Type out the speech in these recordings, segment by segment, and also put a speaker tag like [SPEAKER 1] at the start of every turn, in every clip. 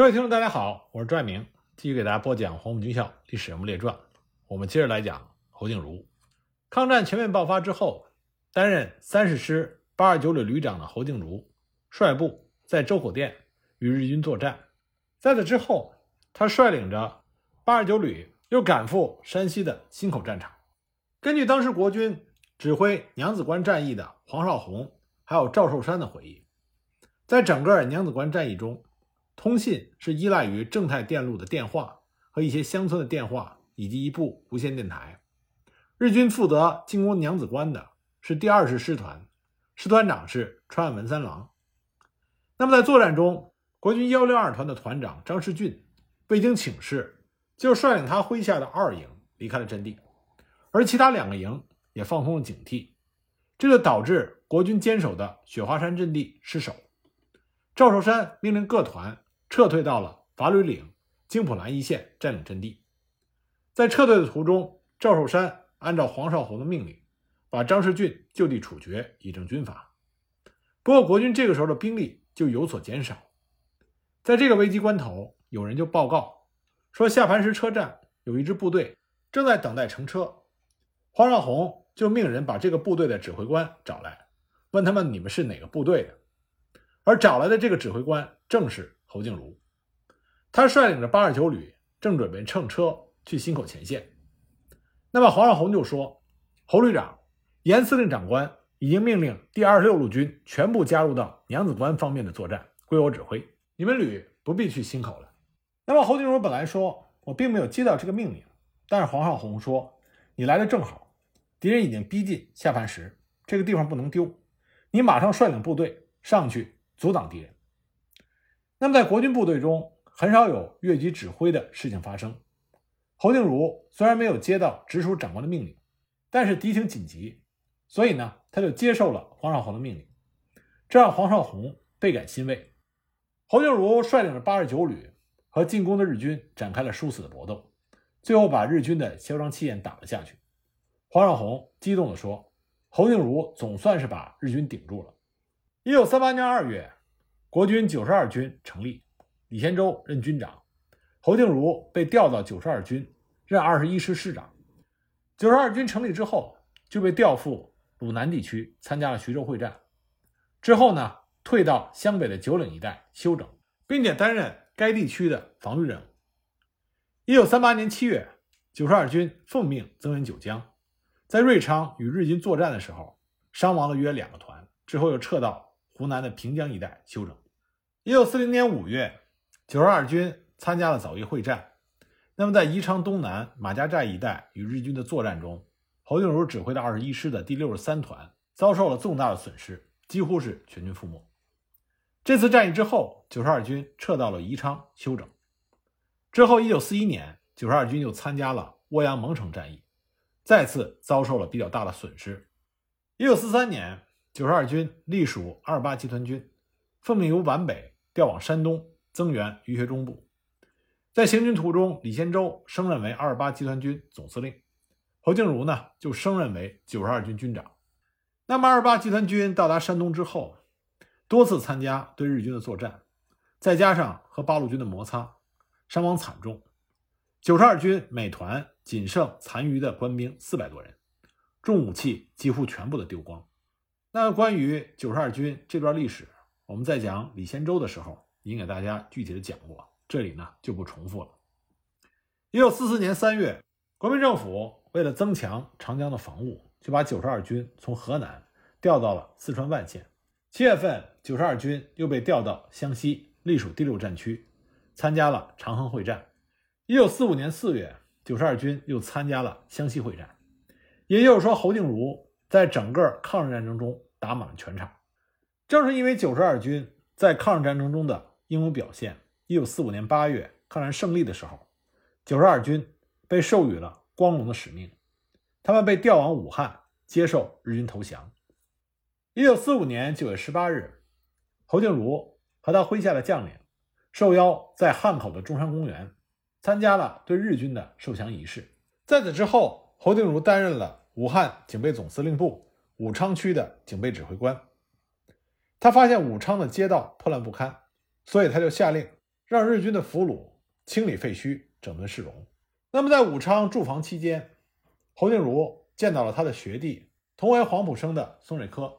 [SPEAKER 1] 各位听众，大家好，我是朱爱明，继续给大家播讲《黄埔军校历史人物列传》。我们接着来讲侯静茹。抗战全面爆发之后，担任三十师八二九旅旅长的侯静茹率部在周口店与日军作战。在此之后，他率领着八二九旅又赶赴山西的忻口战场。根据当时国军指挥娘子关战役的黄绍竑还有赵寿山的回忆，在整个娘子关战役中，通信是依赖于正太电路的电话和一些乡村的电话，以及一部无线电台。日军负责进攻娘子关的是第二十师团，师团长是川岸文三郎。那么在作战中，国军幺六二团的团长张世俊未经请示，就率领他麾下的二营离开了阵地，而其他两个营也放松了警惕，这就导致国军坚守的雪花山阵地失守。赵寿山命令各团。撤退到了法吕岭、京普兰一线，占领阵地。在撤退的途中，赵寿山按照黄绍竑的命令，把张世俊就地处决，以正军法。不过，国军这个时候的兵力就有所减少。在这个危机关头，有人就报告说，下磐石车站有一支部队正在等待乘车。黄绍竑就命人把这个部队的指挥官找来，问他们：“你们是哪个部队的？”而找来的这个指挥官正是。侯静茹，他率领着八二九旅，正准备乘车去忻口前线。那么黄绍竑就说：“侯旅长，严司令长官已经命令第二十六路军全部加入到娘子关方面的作战，归我指挥。你们旅不必去忻口了。”那么侯静茹本来说：“我并没有接到这个命令。”但是黄绍竑说：“你来的正好，敌人已经逼近下磐石，这个地方不能丢，你马上率领部队上去阻挡敌人。”那么，在国军部队中，很少有越级指挥的事情发生。侯静茹虽然没有接到直属长官的命令，但是敌情紧急，所以呢，他就接受了黄绍竑的命令，这让黄绍竑倍感欣慰。侯静茹率领着八十九旅和进攻的日军展开了殊死的搏斗，最后把日军的嚣张气焰打了下去。黄绍竑激动地说：“侯静茹总算是把日军顶住了。”一九三八年二月。国军九十二军成立，李先洲任军长，侯静茹被调到九十二军任二十一师师长。九十二军成立之后，就被调赴鲁南地区参加了徐州会战。之后呢，退到湘北的九岭一带休整，并且担任该地区的防御任务。一九三八年七月，九十二军奉命增援九江，在瑞昌与日军作战的时候，伤亡了约两个团，之后又撤到湖南的平江一带休整。一九四零年五月，九十二军参加了枣宜会战。那么，在宜昌东南马家寨一带与日军的作战中，侯静茹指挥的二十一师的第六十三团遭受了重大的损失，几乎是全军覆没。这次战役之后，九十二军撤到了宜昌休整。之后，一九四一年，九十二军又参加了涡阳蒙城战役，再次遭受了比较大的损失。一九四三年，九十二军隶属二八集团军。奉命由皖北调往山东增援余学忠部，在行军途中，李先洲升任为二八集团军总司令，侯静茹呢就升任为九十二军军长。那么二八集团军到达山东之后，多次参加对日军的作战，再加上和八路军的摩擦，伤亡惨重。九十二军每团仅剩残余的官兵四百多人，重武器几乎全部的丢光。那关于九十二军这段历史。我们在讲李先洲的时候，已经给大家具体的讲过，这里呢就不重复了。一九四四年三月，国民政府为了增强长江的防务，就把九十二军从河南调到了四川万县。七月份，九十二军又被调到湘西，隶属第六战区，参加了长衡会战。一九四五年四月，九十二军又参加了湘西会战。也就是说，侯静茹在整个抗日战争中打满了全场。正是因为九十二军在抗日战争中的英勇表现，一九四五年八月抗战胜利的时候，九十二军被授予了光荣的使命，他们被调往武汉接受日军投降。一九四五年九月十八日，侯静茹和他麾下的将领受邀在汉口的中山公园参加了对日军的受降仪式。在此之后，侯静茹担任了武汉警备总司令部武昌区的警备指挥官。他发现武昌的街道破烂不堪，所以他就下令让日军的俘虏清理废墟、整顿市容。那么，在武昌驻防期间，侯静茹见到了他的学弟，同为黄埔生的宋瑞科，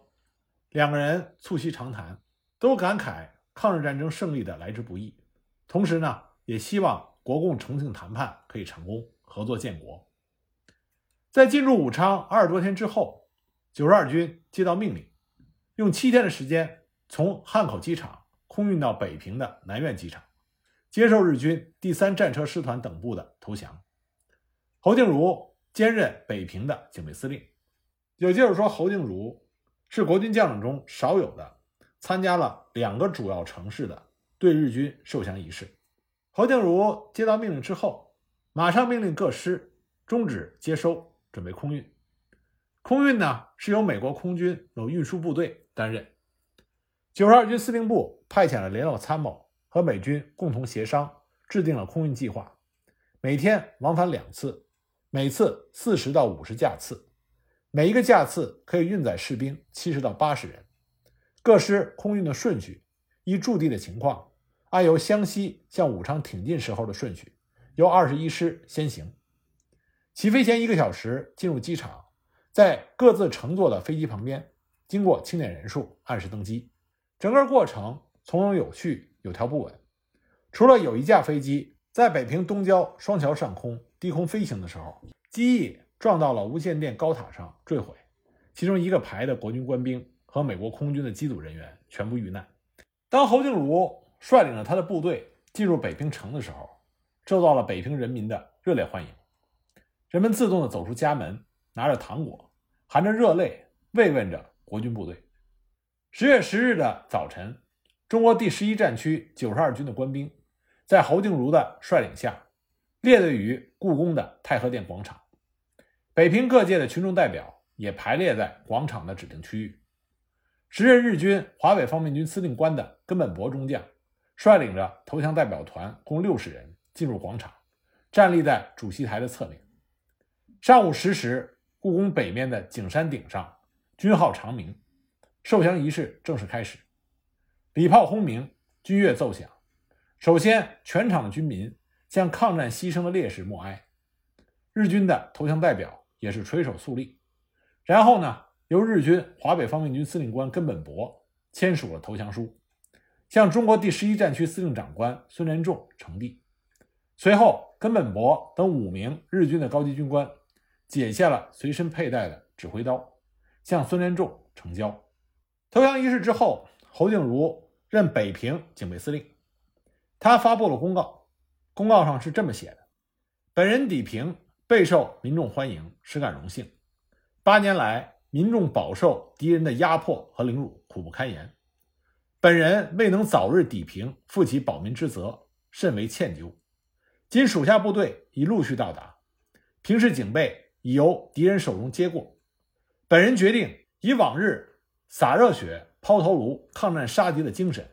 [SPEAKER 1] 两个人促膝长谈，都感慨抗日战争胜利的来之不易，同时呢，也希望国共重庆谈判可以成功，合作建国。在进入武昌二十多天之后，九十二军接到命令，用七天的时间从汉口机场空运到北平的南苑机场。接受日军第三战车师团等部的投降，侯静茹兼任北平的警备司令，也就是说，侯静茹是国军将领中少有的参加了两个主要城市的对日军受降仪式。侯静茹接到命令之后，马上命令各师终止接收，准备空运。空运呢是由美国空军某运输部队担任，九十二军司令部派遣了联络参谋。和美军共同协商，制定了空运计划，每天往返两次，每次四十到五十架次，每一个架次可以运载士兵七十到八十人。各师空运的顺序依驻地的情况，按由湘西向武昌挺进时候的顺序，由二十一师先行。起飞前一个小时进入机场，在各自乘坐的飞机旁边，经过清点人数，按时登机。整个过程从容有序。有条不紊，除了有一架飞机在北平东郊双桥上空低空飞行的时候，机翼撞到了无线电高塔上坠毁，其中一个排的国军官兵和美国空军的机组人员全部遇难。当侯静茹率领着他的部队进入北平城的时候，受到了北平人民的热烈欢迎，人们自动的走出家门，拿着糖果，含着热泪慰问着国军部队。十月十日的早晨。中国第十一战区九十二军的官兵，在侯静茹的率领下，列队于故宫的太和殿广场。北平各界的群众代表也排列在广场的指定区域。时任日军华北方面军司令官的根本博中将，率领着投降代表团共六十人进入广场，站立在主席台的侧面。上午十时，故宫北面的景山顶上，军号长鸣，受降仪式正式开始。礼炮轰鸣，军乐奏响。首先，全场的军民向抗战牺牲的烈士默哀。日军的投降代表也是垂手肃立。然后呢，由日军华北方面军司令官根本博签署了投降书，向中国第十一战区司令长官孙连仲呈递。随后，根本博等五名日军的高级军官解下了随身佩戴的指挥刀，向孙连仲呈交。投降仪式之后。侯静茹任北平警备司令，他发布了公告，公告上是这么写的：“本人抵平备受民众欢迎，实感荣幸。八年来，民众饱受敌人的压迫和凌辱，苦不堪言。本人未能早日抵平，负起保民之责，甚为歉疚。今属下部队已陆续到达，平市警备已由敌人手中接过。本人决定以往日洒热血。”抛头颅抗战杀敌的精神，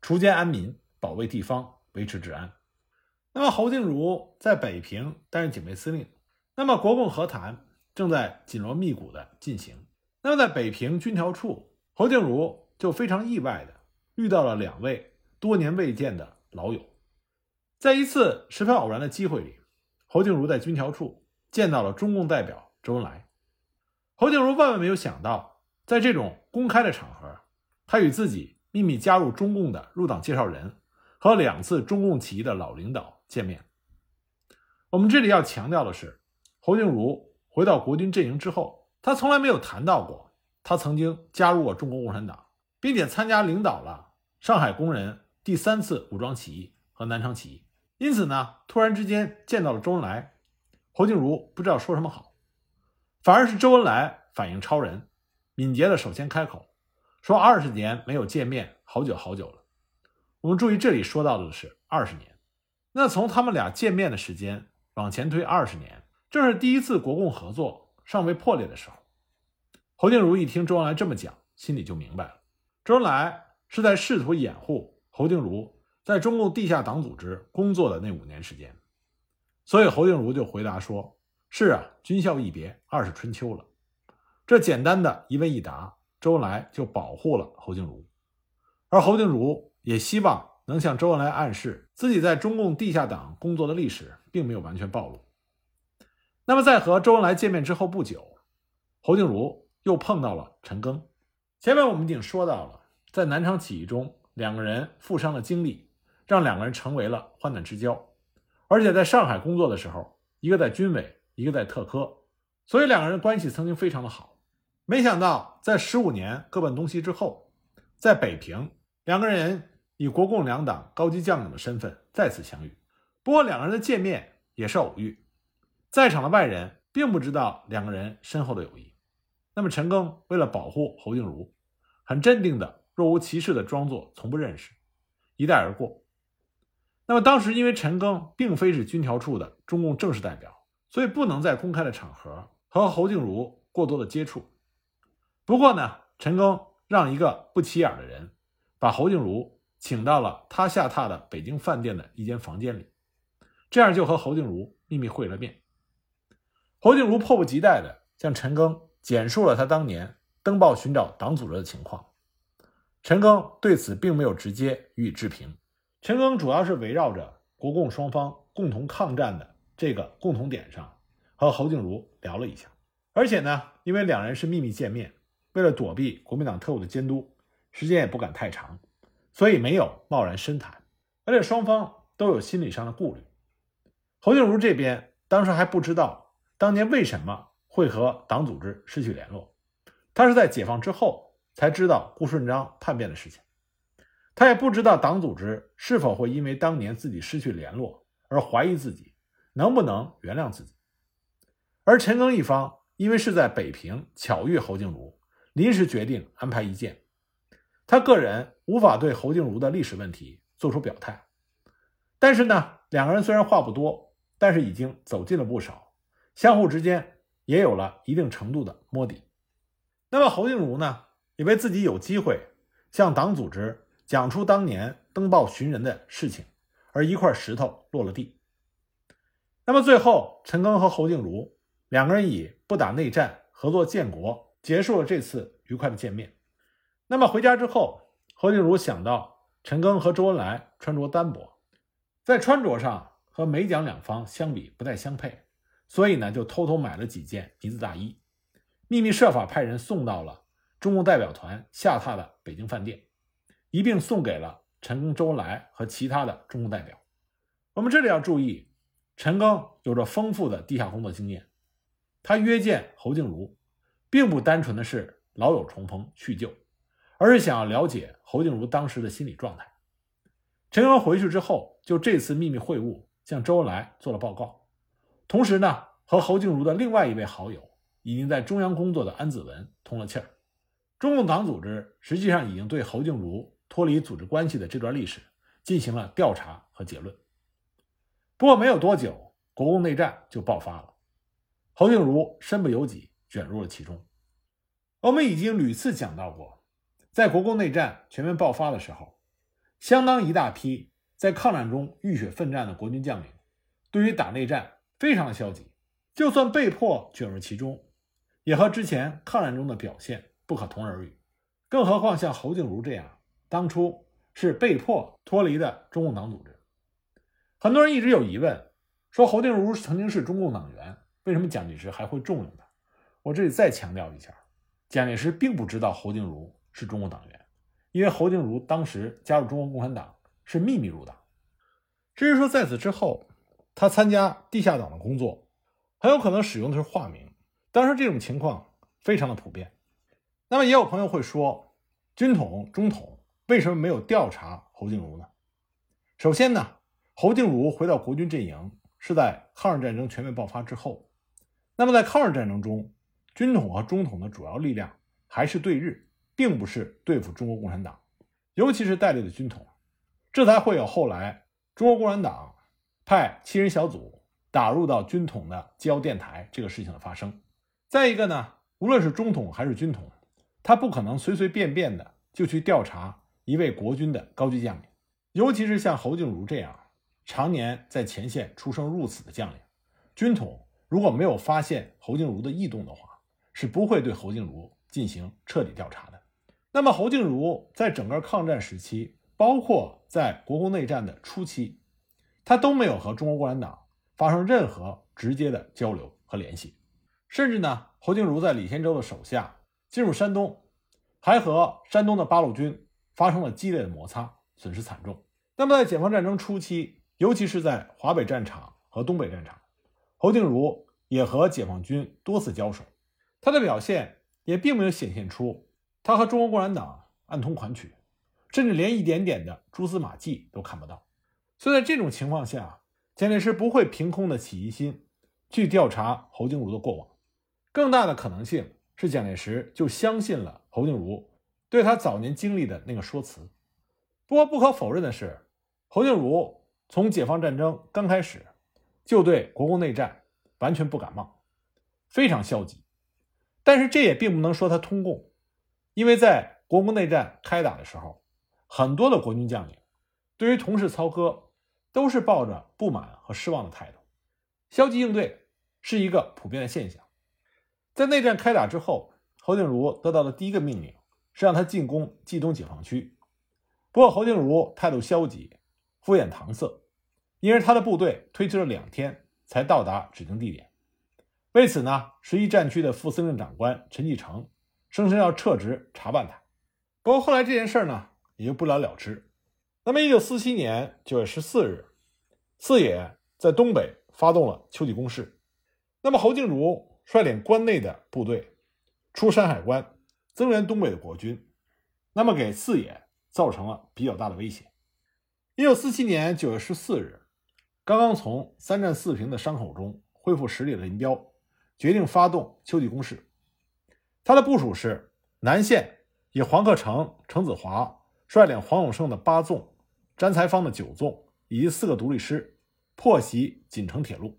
[SPEAKER 1] 锄奸安民，保卫地方，维持治安。那么侯静茹在北平担任警备司令，那么国共和谈正在紧锣密鼓的进行。那么在北平军调处，侯静茹就非常意外的遇到了两位多年未见的老友。在一次十分偶然的机会里，侯静茹在军调处见到了中共代表周恩来。侯静茹万万没有想到，在这种公开的场合。他与自己秘密加入中共的入党介绍人和两次中共起义的老领导见面。我们这里要强调的是，侯静茹回到国军阵营之后，他从来没有谈到过他曾经加入过中国共产党，并且参加领导了上海工人第三次武装起义和南昌起义。因此呢，突然之间见到了周恩来，侯静茹不知道说什么好，反而是周恩来反应超人，敏捷的首先开口。说二十年没有见面，好久好久了。我们注意这里说到的是二十年，那从他们俩见面的时间往前推二十年，正是第一次国共合作尚未破裂的时候。侯静茹一听周恩来这么讲，心里就明白了，周恩来是在试图掩护侯静茹在中共地下党组织工作的那五年时间，所以侯静茹就回答说：“是啊，军校一别，二是春秋了。”这简单的一问一答。周恩来就保护了侯静茹，而侯静茹也希望能向周恩来暗示自己在中共地下党工作的历史并没有完全暴露。那么，在和周恩来见面之后不久，侯静茹又碰到了陈赓。前面我们已经说到了，在南昌起义中，两个人负伤的经历让两个人成为了患难之交，而且在上海工作的时候，一个在军委，一个在特科，所以两个人关系曾经非常的好。没想到，在十五年各奔东西之后，在北平，两个人以国共两党高级将领的身份再次相遇。不过，两个人的见面也是偶遇，在场的外人并不知道两个人深厚的友谊。那么，陈赓为了保护侯静茹，很镇定的、若无其事的装作从不认识，一带而过。那么，当时因为陈赓并非是军调处的中共正式代表，所以不能在公开的场合和侯静茹过多的接触。不过呢，陈赓让一个不起眼的人把侯静茹请到了他下榻的北京饭店的一间房间里，这样就和侯静茹秘密会了面。侯静茹迫不及待的向陈赓。简述了他当年登报寻找党组织的情况，陈赓对此并没有直接予以置评。陈赓主要是围绕着国共双方共同抗战的这个共同点上，和侯静茹聊了一下。而且呢，因为两人是秘密见面，为了躲避国民党特务的监督，时间也不敢太长，所以没有贸然深谈。而且双方都有心理上的顾虑。侯静茹这边当时还不知道当年为什么。会和党组织失去联络，他是在解放之后才知道顾顺章叛变的事情，他也不知道党组织是否会因为当年自己失去联络而怀疑自己能不能原谅自己。而陈赓一方因为是在北平巧遇侯静茹，临时决定安排一见，他个人无法对侯静茹的历史问题做出表态，但是呢，两个人虽然话不多，但是已经走近了不少，相互之间。也有了一定程度的摸底。那么侯静茹呢，以为自己有机会向党组织讲出当年登报寻人的事情，而一块石头落了地。那么最后，陈赓和侯静茹两个人以不打内战、合作建国结束了这次愉快的见面。那么回家之后，侯静茹想到陈赓和周恩来穿着单薄，在穿着上和美蒋两方相比不太相配。所以呢，就偷偷买了几件呢子大衣，秘密设法派人送到了中共代表团下榻的北京饭店，一并送给了陈赓、周恩来和其他的中共代表。我们这里要注意，陈赓有着丰富的地下工作经验，他约见侯静茹，并不单纯的是老友重逢叙旧，而是想要了解侯静茹当时的心理状态。陈赓回去之后，就这次秘密会晤向周恩来做了报告。同时呢，和侯静茹的另外一位好友，已经在中央工作的安子文通了气儿。中共党组织实际上已经对侯静茹脱离组织关系的这段历史进行了调查和结论。不过没有多久，国共内战就爆发了，侯静茹身不由己卷入了其中。我们已经屡次讲到过，在国共内战全面爆发的时候，相当一大批在抗战中浴血奋战的国军将领，对于打内战。非常的消极，就算被迫卷入其中，也和之前抗战中的表现不可同日而语。更何况像侯静茹这样，当初是被迫脱离的中共党组织。很多人一直有疑问，说侯静茹曾经是中共党员，为什么蒋介石还会重用他？我这里再强调一下，蒋介石并不知道侯静茹是中共党员，因为侯静茹当时加入中国共产党是秘密入党。至于说在此之后，他参加地下党的工作，很有可能使用的是化名。当时这种情况非常的普遍。那么也有朋友会说，军统、中统为什么没有调查侯静茹呢？首先呢，侯静茹回到国军阵营是在抗日战争全面爆发之后。那么在抗日战争中，军统和中统的主要力量还是对日，并不是对付中国共产党，尤其是戴笠的军统，这才会有后来中国共产党。派七人小组打入到军统的机电台这个事情的发生。再一个呢，无论是中统还是军统，他不可能随随便便的就去调查一位国军的高级将领，尤其是像侯静茹这样常年在前线出生入死的将领。军统如果没有发现侯静茹的异动的话，是不会对侯静茹进行彻底调查的。那么，侯静茹在整个抗战时期包括在国共内战的初期，他都没有和中国共产党发生任何直接的交流和联系，甚至呢，侯静茹在李先洲的手下进入山东，还和山东的八路军发生了激烈的摩擦，损失惨重。那么在解放战争初期，尤其是在华北战场和东北战场，侯静茹也和解放军多次交手，他的表现也并没有显现出他和中国共产党暗通款曲。甚至连一点点的蛛丝马迹都看不到，所以在这种情况下，蒋介石不会凭空的起疑心去调查侯静茹的过往，更大的可能性是蒋介石就相信了侯静茹对他早年经历的那个说辞。不过不可否认的是，侯静茹从解放战争刚开始就对国共内战完全不感冒，非常消极。但是这也并不能说他通共，因为在国共内战开打的时候。很多的国军将领对于同事操戈都是抱着不满和失望的态度，消极应对是一个普遍的现象。在内战开打之后，侯静茹得到的第一个命令是让他进攻冀东解放区。不过侯静茹态度消极，敷衍搪塞，因而他的部队推迟了两天才到达指定地点。为此呢，十一战区的副司令长官陈继承声称要撤职查办他。不过后来这件事呢？也就不了了之。那么，一九四七年九月十四日，四野在东北发动了秋季攻势。那么，侯静茹率领关内的部队出山海关，增援东北的国军，那么给四野造成了比较大的威胁。一九四七年九月十四日，刚刚从三战四平的伤口中恢复实力的林彪，决定发动秋季攻势。他的部署是南线以黄克诚、程子华。率领黄永胜的八纵、詹才芳的九纵以及四个独立师，破袭锦城铁路。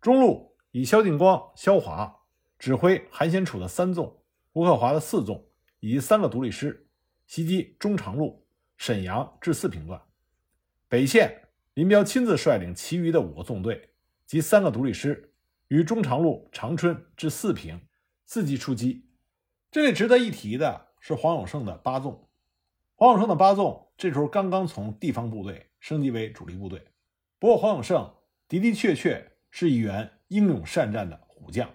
[SPEAKER 1] 中路以萧劲光、萧华指挥韩先楚的三纵、吴克华的四纵以及三个独立师，袭击中长路沈阳至四平段。北线林彪亲自率领其余的五个纵队及三个独立师，于中长路长春至四平伺机出击。这里值得一提的是黄永胜的八纵。黄永胜的八纵这时候刚刚从地方部队升级为主力部队，不过黄永胜的的确确是一员英勇善战的虎将。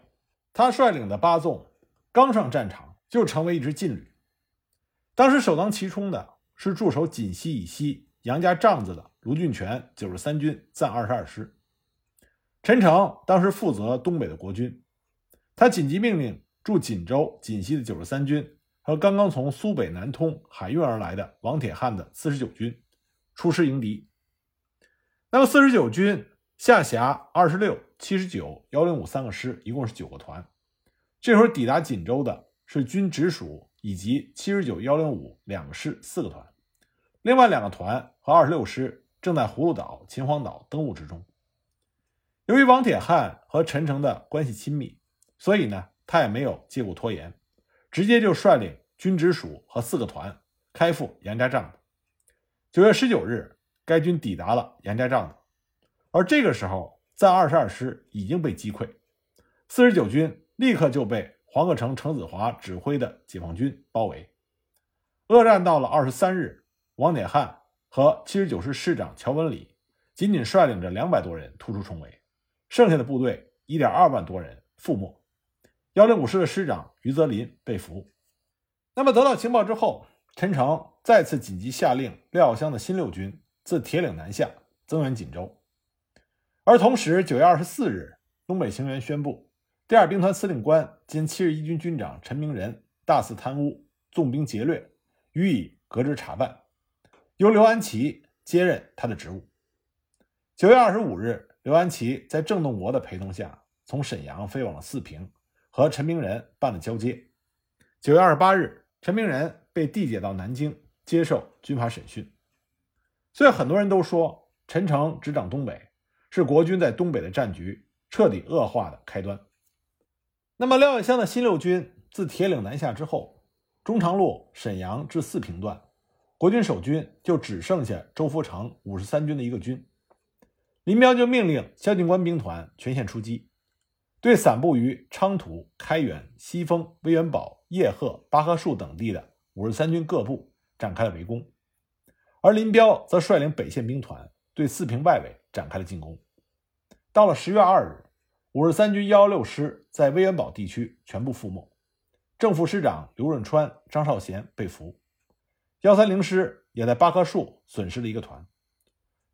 [SPEAKER 1] 他率领的八纵刚上战场就成为一支劲旅。当时首当其冲的是驻守锦西以西杨家帐子的卢俊全九十三军暂二十二师。陈诚当时负责东北的国军，他紧急命令驻锦州、锦西的九十三军。和刚刚从苏北南通海运而来的王铁汉的四十九军出师迎敌。那么四十九军下辖二十六、七十九、幺零五三个师，一共是九个团。这会儿抵达锦州的是军直属以及七十九、幺零五两个师四个团，另外两个团和二十六师正在葫芦岛、秦皇岛登陆之中。由于王铁汉和陈诚的关系亲密，所以呢，他也没有借故拖延。直接就率领军直属和四个团开赴杨家帐子。九月十九日，该军抵达了杨家帐子，而这个时候，在二十二师已经被击溃，四十九军立刻就被黄克诚、程子华指挥的解放军包围。恶战到了二十三日，王铁汉和七十九师师长乔文礼仅仅率领着两百多人突出重围，剩下的部队一点二万多人覆没。幺零五师的师长于泽林被俘。那么得到情报之后，陈诚再次紧急下令廖耀湘的新六军自铁岭南下，增援锦州。而同时，九月二十四日，东北行员宣布，第二兵团司令官兼七十一军军长陈明仁大肆贪污，纵兵劫掠，予以革职查办，由刘安琪接任他的职务。九月二十五日，刘安琪在郑洞国的陪同下，从沈阳飞往了四平。和陈明仁办了交接。九月二十八日，陈明仁被递解到南京接受军法审讯。所以很多人都说，陈诚执掌东北是国军在东北的战局彻底恶化的开端。那么廖耀湘的新六军自铁岭南下之后，中长路沈阳至四平段，国军守军就只剩下周福成五十三军的一个军。林彪就命令萧劲关兵团全线出击。对散布于昌图、开原、西丰、威远堡、叶赫、巴赫树等地的五十三军各部展开了围攻，而林彪则率领北线兵团对四平外围展开了进攻。到了十月二日，五十三军幺幺六师在威远堡地区全部覆没，正副师长刘润川、张少贤被俘，幺三零师也在八棵树损失了一个团。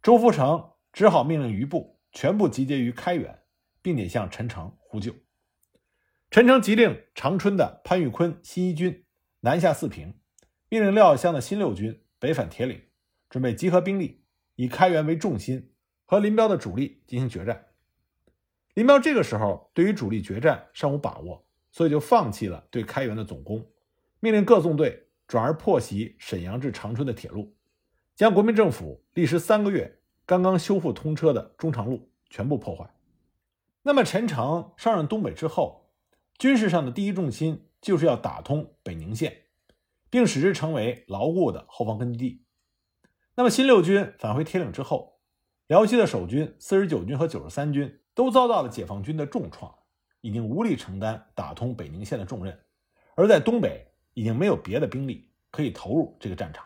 [SPEAKER 1] 周福成只好命令余部全部集结于开原，并且向陈诚呼救。陈诚急令长春的潘玉坤新一军南下四平，命令廖耀湘的新六军北返铁岭，准备集合兵力，以开原为重心，和林彪的主力进行决战。林彪这个时候对于主力决战尚无把握，所以就放弃了对开原的总攻，命令各纵队转而破袭沈阳至长春的铁路，将国民政府历时三个月刚刚修复通车的中长路全部破坏。那么陈诚上任东北之后，军事上的第一重心就是要打通北宁线，并使之成为牢固的后方根据地。那么新六军返回铁岭之后，辽西的守军四十九军和九十三军。都遭到了解放军的重创，已经无力承担打通北宁线的重任，而在东北已经没有别的兵力可以投入这个战场。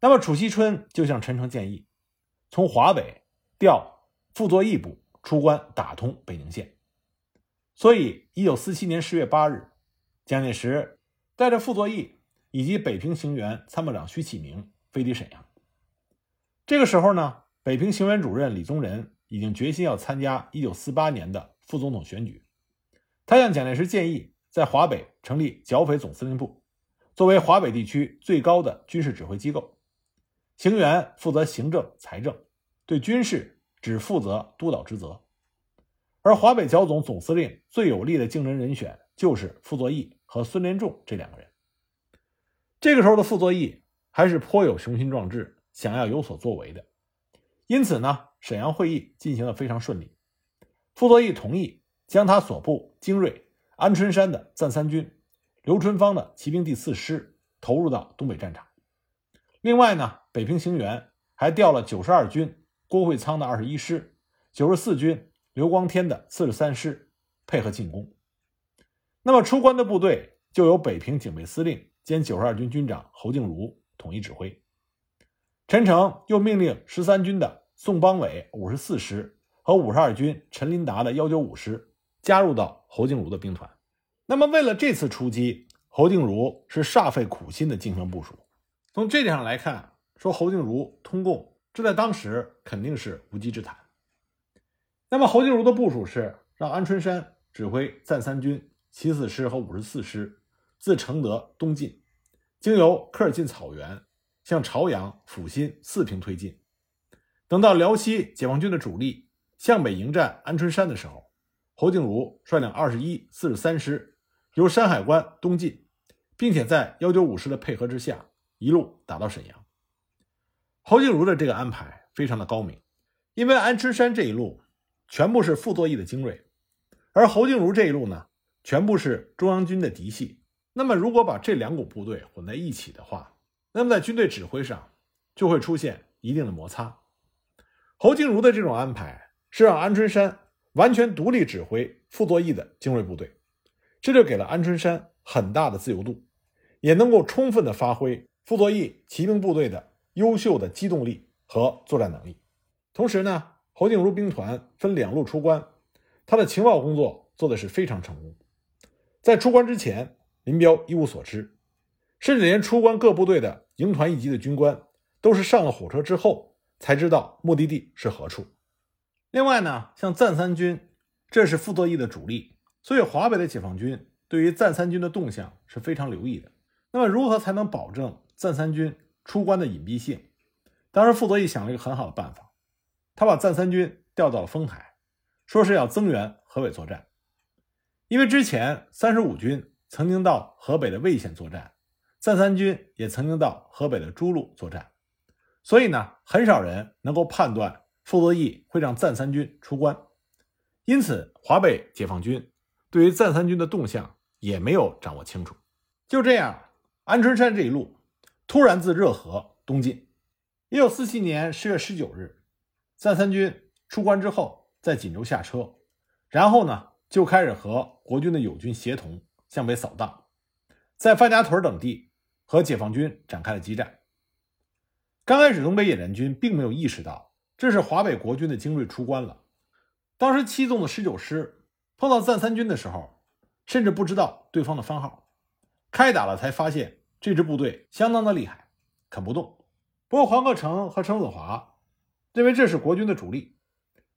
[SPEAKER 1] 那么楚锡春就向陈诚建议，从华北调傅作义部出关打通北宁线。所以，一九四七年十月八日，蒋介石带着傅作义以及北平行辕参谋长徐启明飞抵沈阳。这个时候呢，北平行辕主任李宗仁。已经决心要参加一九四八年的副总统选举，他向蒋介石建议在华北成立剿匪总司令部，作为华北地区最高的军事指挥机构。行辕负责行政、财政，对军事只负责督导职责。而华北剿总总司令最有力的竞争人选就是傅作义和孙连仲这两个人。这个时候的傅作义还是颇有雄心壮志，想要有所作为的，因此呢。沈阳会议进行的非常顺利，傅作义同意将他所部精锐安春山的暂三军、刘春芳的骑兵第四师投入到东北战场。另外呢，北平行辕还调了九十二军郭会仓的二十一师、九十四军刘光天的四十三师配合进攻。那么出关的部队就由北平警备司令兼九十二军军长侯静茹统一指挥。陈诚又命令十三军的。宋邦伟五十四师和五十二军陈林达的幺九五师加入到侯静茹的兵团。那么，为了这次出击，侯静茹是煞费苦心的进行部署。从这点上来看，说侯静茹通共，这在当时肯定是无稽之谈。那么，侯静茹的部署是让安春山指挥暂三军七四师和五十四师自承德东进，经由科尔沁草原向朝阳、阜新、四平推进。等到辽西解放军的主力向北迎战安春山的时候，侯静茹率领二十一、四十三师由山海关东进，并且在幺九五师的配合之下，一路打到沈阳。侯静茹的这个安排非常的高明，因为安春山这一路全部是傅作义的精锐，而侯静茹这一路呢，全部是中央军的嫡系。那么，如果把这两股部队混在一起的话，那么在军队指挥上就会出现一定的摩擦。侯静茹的这种安排是让安春山完全独立指挥傅作义的精锐部队，这就给了安春山很大的自由度，也能够充分的发挥傅作义骑兵部队的优秀的机动力和作战能力。同时呢，侯静茹兵团分两路出关，他的情报工作做的是非常成功。在出关之前，林彪一无所知，甚至连出关各部队的营团一级的军官都是上了火车之后。才知道目的地是何处。另外呢，像暂三军，这是傅作义的主力，所以华北的解放军对于暂三军的动向是非常留意的。那么，如何才能保证暂三军出关的隐蔽性？当时，傅作义想了一个很好的办法，他把暂三军调到了丰台，说是要增援河北作战。因为之前三十五军曾经到河北的魏县作战，暂三军也曾经到河北的诸路作战。所以呢，很少人能够判断傅作义会让暂三军出关，因此华北解放军对于暂三军的动向也没有掌握清楚。就这样，安春山这一路突然自热河东进。一九四七年十月十九日，暂三军出关之后，在锦州下车，然后呢就开始和国军的友军协同向北扫荡，在范家屯等地和解放军展开了激战。刚开始，东北野战军并没有意识到这是华北国军的精锐出关了。当时七纵的十九师碰到赞三军的时候，甚至不知道对方的番号，开打了才发现这支部队相当的厉害，啃不动。不过黄克诚和程子华认为这是国军的主力，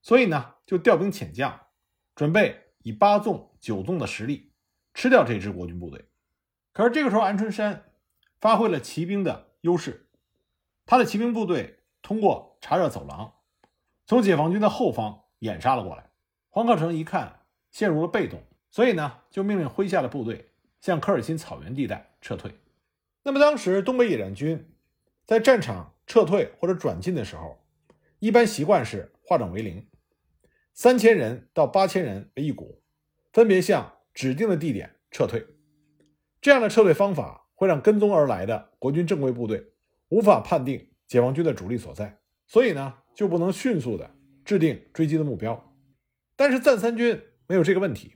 [SPEAKER 1] 所以呢就调兵遣将，准备以八纵、九纵的实力吃掉这支国军部队。可是这个时候，安春山发挥了骑兵的优势，他的骑兵部队通过查热走廊，从解放军的后方掩杀了过来。黄克诚一看陷入了被动，所以呢就命令麾下的部队向科尔沁草原地带撤退。那么当时东北野战军在战场撤退或者转进的时候，一般习惯是化整为零，三千人到八千人为一股，分别向指定的地点撤退。这样的撤退方法会让跟踪而来的国军正规部队无法判定解放军的主力所在，所以呢就不能迅速的制定追击的目标。但是赞三军没有这个问题，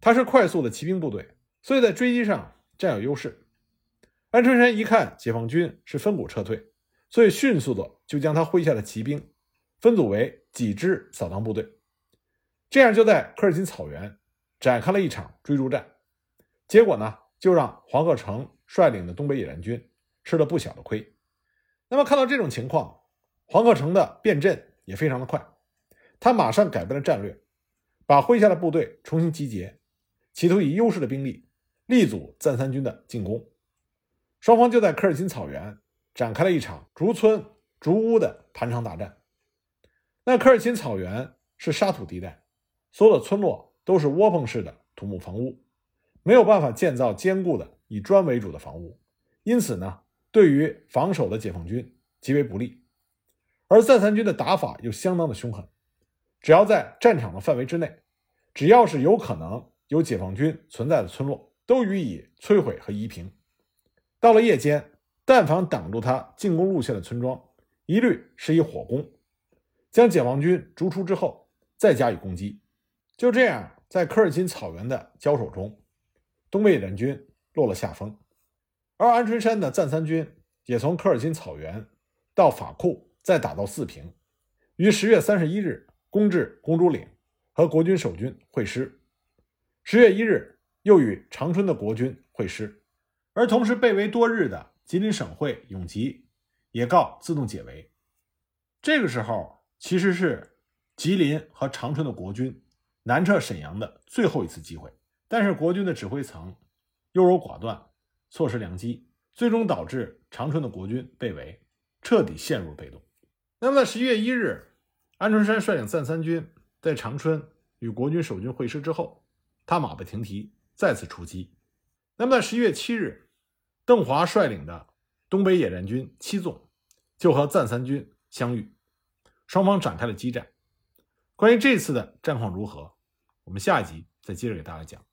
[SPEAKER 1] 他是快速的骑兵部队，所以在追击上占有优势。安春山一看解放军是分股撤退，所以迅速的就将他麾下的骑兵分组为几支扫荡部队，这样就在科尔沁草原展开了一场追逐战。结果呢？就让黄克诚率领的东北野战军吃了不小的亏。那么看到这种情况，黄克诚的变阵也非常的快，他马上改变了战略，把麾下的部队重新集结，企图以优势的兵力力阻赞三军的进攻。双方就在科尔沁草原展开了一场逐村逐屋的盘肠大战。那科尔沁草原是沙土地带，所有的村落都是窝棚式的土木房屋。没有办法建造坚固的以砖为主的房屋，因此呢，对于防守的解放军极为不利。而赞三军的打法又相当的凶狠，只要在战场的范围之内，只要是有可能有解放军存在的村落，都予以摧毁和夷平。到了夜间，但凡挡住他进攻路线的村庄，一律施以火攻，将解放军逐出之后再加以攻击。就这样，在科尔沁草原的交手中。东北野战军落了下风，而安春山的赞三军也从科尔沁草原到法库，再打到四平，于十月三十一日攻至公主岭，和国军守军会师。十月一日又与长春的国军会师，而同时被围多日的吉林省会永吉也告自动解围。这个时候其实是吉林和长春的国军南撤沈阳的最后一次机会。但是国军的指挥层优柔寡断，错失良机，最终导致长春的国军被围，彻底陷入被动。那么在十一月一日，安春山率领赞三军在长春与国军守军会师之后，他马不停蹄，再次出击。那么在十一月七日，邓华率领的东北野战军七纵就和赞三军相遇，双方展开了激战。关于这次的战况如何，我们下一集再接着给大家讲。